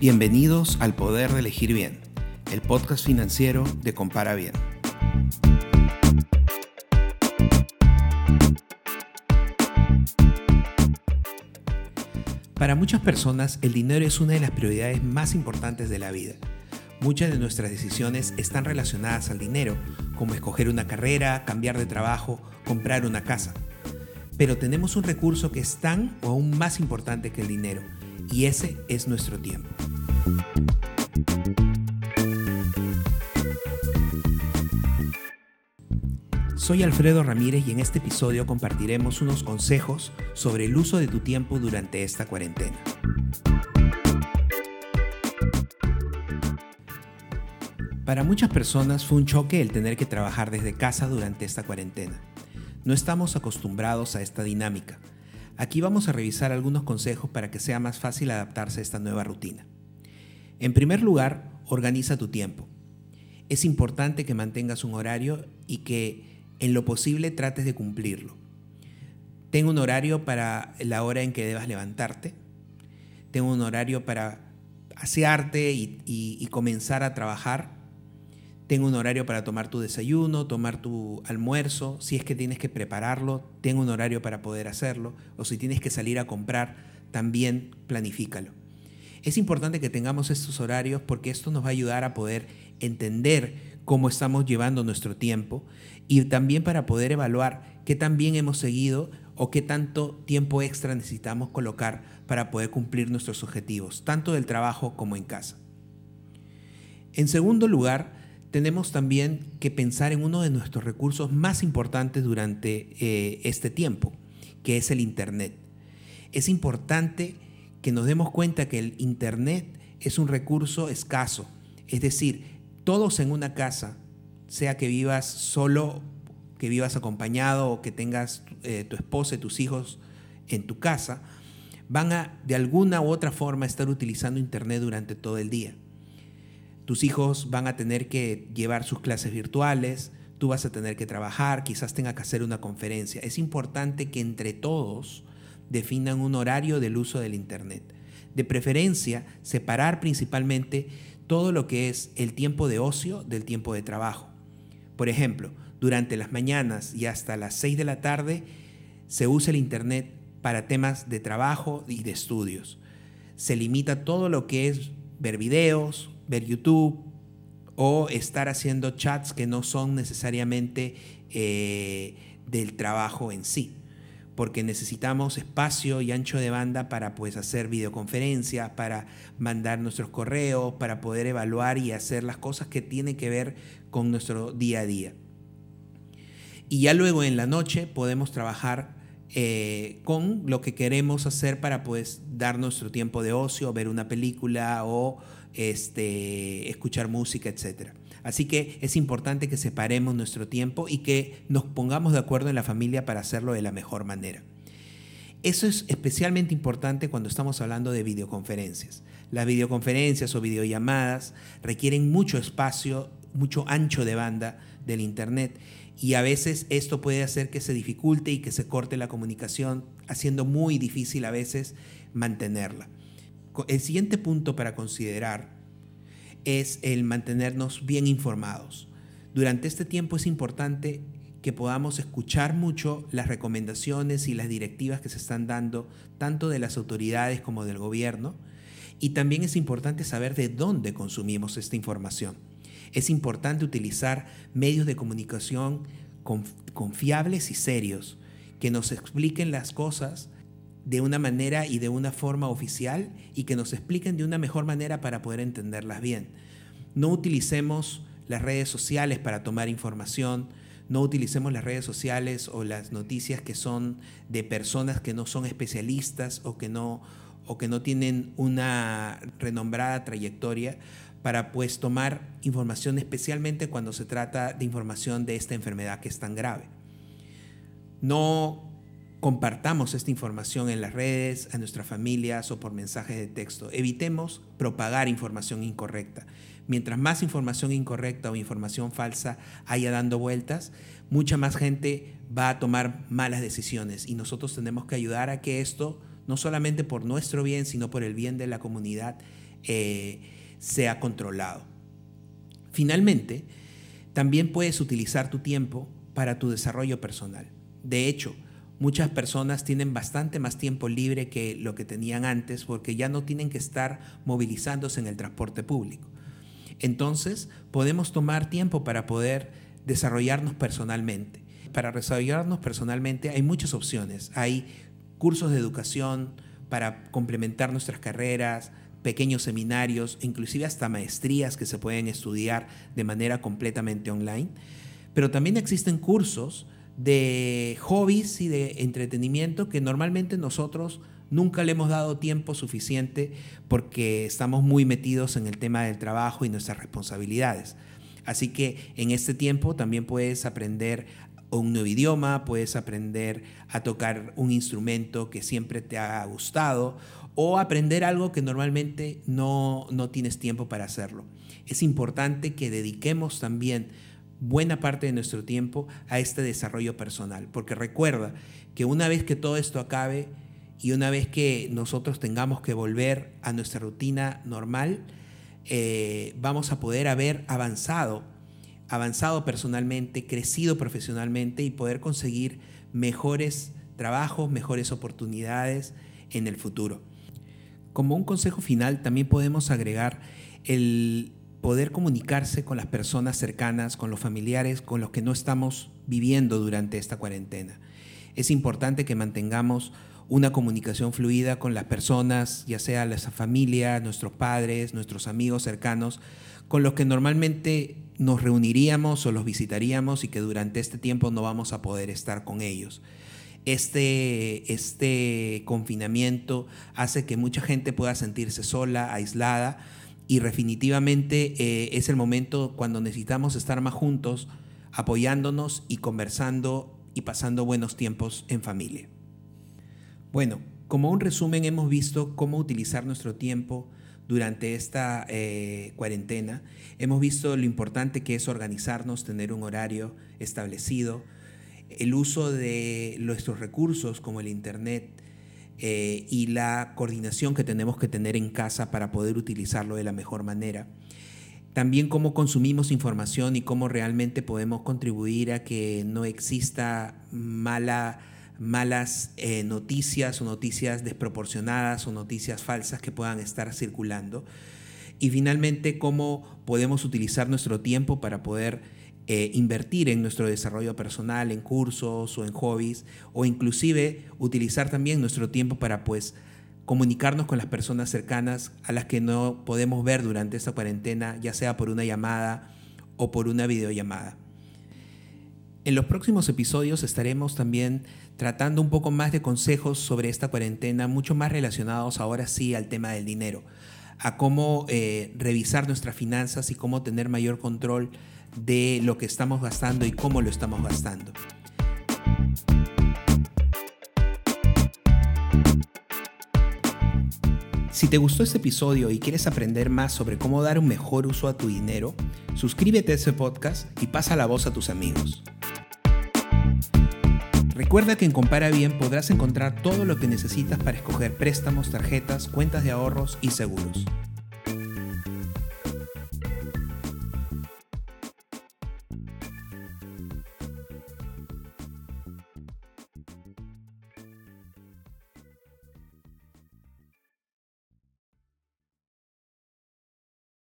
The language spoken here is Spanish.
Bienvenidos al Poder de Elegir Bien, el podcast financiero de Compara Bien. Para muchas personas, el dinero es una de las prioridades más importantes de la vida. Muchas de nuestras decisiones están relacionadas al dinero, como escoger una carrera, cambiar de trabajo, comprar una casa. Pero tenemos un recurso que es tan o aún más importante que el dinero, y ese es nuestro tiempo. Soy Alfredo Ramírez y en este episodio compartiremos unos consejos sobre el uso de tu tiempo durante esta cuarentena. Para muchas personas fue un choque el tener que trabajar desde casa durante esta cuarentena. No estamos acostumbrados a esta dinámica. Aquí vamos a revisar algunos consejos para que sea más fácil adaptarse a esta nueva rutina. En primer lugar, organiza tu tiempo. Es importante que mantengas un horario y que en lo posible trates de cumplirlo. Ten un horario para la hora en que debas levantarte. Ten un horario para asearte y, y comenzar a trabajar. Ten un horario para tomar tu desayuno, tomar tu almuerzo. Si es que tienes que prepararlo, ten un horario para poder hacerlo. O si tienes que salir a comprar, también planifícalo. Es importante que tengamos estos horarios porque esto nos va a ayudar a poder entender cómo estamos llevando nuestro tiempo y también para poder evaluar qué tan bien hemos seguido o qué tanto tiempo extra necesitamos colocar para poder cumplir nuestros objetivos, tanto del trabajo como en casa. En segundo lugar, tenemos también que pensar en uno de nuestros recursos más importantes durante eh, este tiempo, que es el Internet. Es importante que nos demos cuenta que el Internet es un recurso escaso. Es decir, todos en una casa, sea que vivas solo, que vivas acompañado o que tengas eh, tu esposa y tus hijos en tu casa, van a de alguna u otra forma estar utilizando Internet durante todo el día. Tus hijos van a tener que llevar sus clases virtuales, tú vas a tener que trabajar, quizás tenga que hacer una conferencia. Es importante que entre todos definan un horario del uso del Internet. De preferencia, separar principalmente todo lo que es el tiempo de ocio del tiempo de trabajo. Por ejemplo, durante las mañanas y hasta las 6 de la tarde se usa el Internet para temas de trabajo y de estudios. Se limita todo lo que es ver videos, ver YouTube o estar haciendo chats que no son necesariamente eh, del trabajo en sí porque necesitamos espacio y ancho de banda para pues hacer videoconferencias, para mandar nuestros correos, para poder evaluar y hacer las cosas que tienen que ver con nuestro día a día. Y ya luego en la noche podemos trabajar eh, con lo que queremos hacer para pues dar nuestro tiempo de ocio, ver una película o este, escuchar música, etcétera. Así que es importante que separemos nuestro tiempo y que nos pongamos de acuerdo en la familia para hacerlo de la mejor manera. Eso es especialmente importante cuando estamos hablando de videoconferencias. Las videoconferencias o videollamadas requieren mucho espacio, mucho ancho de banda del Internet y a veces esto puede hacer que se dificulte y que se corte la comunicación, haciendo muy difícil a veces mantenerla. El siguiente punto para considerar es el mantenernos bien informados. Durante este tiempo es importante que podamos escuchar mucho las recomendaciones y las directivas que se están dando tanto de las autoridades como del gobierno. Y también es importante saber de dónde consumimos esta información. Es importante utilizar medios de comunicación confiables y serios que nos expliquen las cosas de una manera y de una forma oficial y que nos expliquen de una mejor manera para poder entenderlas bien. No utilicemos las redes sociales para tomar información, no utilicemos las redes sociales o las noticias que son de personas que no son especialistas o que no, o que no tienen una renombrada trayectoria para pues tomar información especialmente cuando se trata de información de esta enfermedad que es tan grave. No compartamos esta información en las redes, a nuestras familias o por mensajes de texto. Evitemos propagar información incorrecta. Mientras más información incorrecta o información falsa haya dando vueltas, mucha más gente va a tomar malas decisiones y nosotros tenemos que ayudar a que esto, no solamente por nuestro bien, sino por el bien de la comunidad, eh, sea controlado. Finalmente, también puedes utilizar tu tiempo para tu desarrollo personal. De hecho, muchas personas tienen bastante más tiempo libre que lo que tenían antes porque ya no tienen que estar movilizándose en el transporte público. Entonces, podemos tomar tiempo para poder desarrollarnos personalmente. Para desarrollarnos personalmente hay muchas opciones. Hay cursos de educación para complementar nuestras carreras, pequeños seminarios, inclusive hasta maestrías que se pueden estudiar de manera completamente online. Pero también existen cursos de hobbies y de entretenimiento que normalmente nosotros nunca le hemos dado tiempo suficiente porque estamos muy metidos en el tema del trabajo y nuestras responsabilidades. Así que en este tiempo también puedes aprender un nuevo idioma, puedes aprender a tocar un instrumento que siempre te ha gustado o aprender algo que normalmente no, no tienes tiempo para hacerlo. Es importante que dediquemos también buena parte de nuestro tiempo a este desarrollo personal, porque recuerda que una vez que todo esto acabe y una vez que nosotros tengamos que volver a nuestra rutina normal, eh, vamos a poder haber avanzado, avanzado personalmente, crecido profesionalmente y poder conseguir mejores trabajos, mejores oportunidades en el futuro. Como un consejo final, también podemos agregar el poder comunicarse con las personas cercanas, con los familiares con los que no estamos viviendo durante esta cuarentena. Es importante que mantengamos una comunicación fluida con las personas, ya sea la familia, nuestros padres, nuestros amigos cercanos, con los que normalmente nos reuniríamos o los visitaríamos y que durante este tiempo no vamos a poder estar con ellos. Este, este confinamiento hace que mucha gente pueda sentirse sola, aislada, y definitivamente eh, es el momento cuando necesitamos estar más juntos, apoyándonos y conversando y pasando buenos tiempos en familia. Bueno, como un resumen hemos visto cómo utilizar nuestro tiempo durante esta eh, cuarentena. Hemos visto lo importante que es organizarnos, tener un horario establecido, el uso de nuestros recursos como el Internet eh, y la coordinación que tenemos que tener en casa para poder utilizarlo de la mejor manera. También cómo consumimos información y cómo realmente podemos contribuir a que no exista mala malas eh, noticias o noticias desproporcionadas o noticias falsas que puedan estar circulando. Y finalmente, cómo podemos utilizar nuestro tiempo para poder eh, invertir en nuestro desarrollo personal, en cursos o en hobbies, o inclusive utilizar también nuestro tiempo para pues comunicarnos con las personas cercanas a las que no podemos ver durante esta cuarentena, ya sea por una llamada o por una videollamada. En los próximos episodios estaremos también tratando un poco más de consejos sobre esta cuarentena, mucho más relacionados ahora sí al tema del dinero, a cómo eh, revisar nuestras finanzas y cómo tener mayor control de lo que estamos gastando y cómo lo estamos gastando. Si te gustó este episodio y quieres aprender más sobre cómo dar un mejor uso a tu dinero, suscríbete a este podcast y pasa la voz a tus amigos. Recuerda que en Compara Bien podrás encontrar todo lo que necesitas para escoger préstamos, tarjetas, cuentas de ahorros y seguros.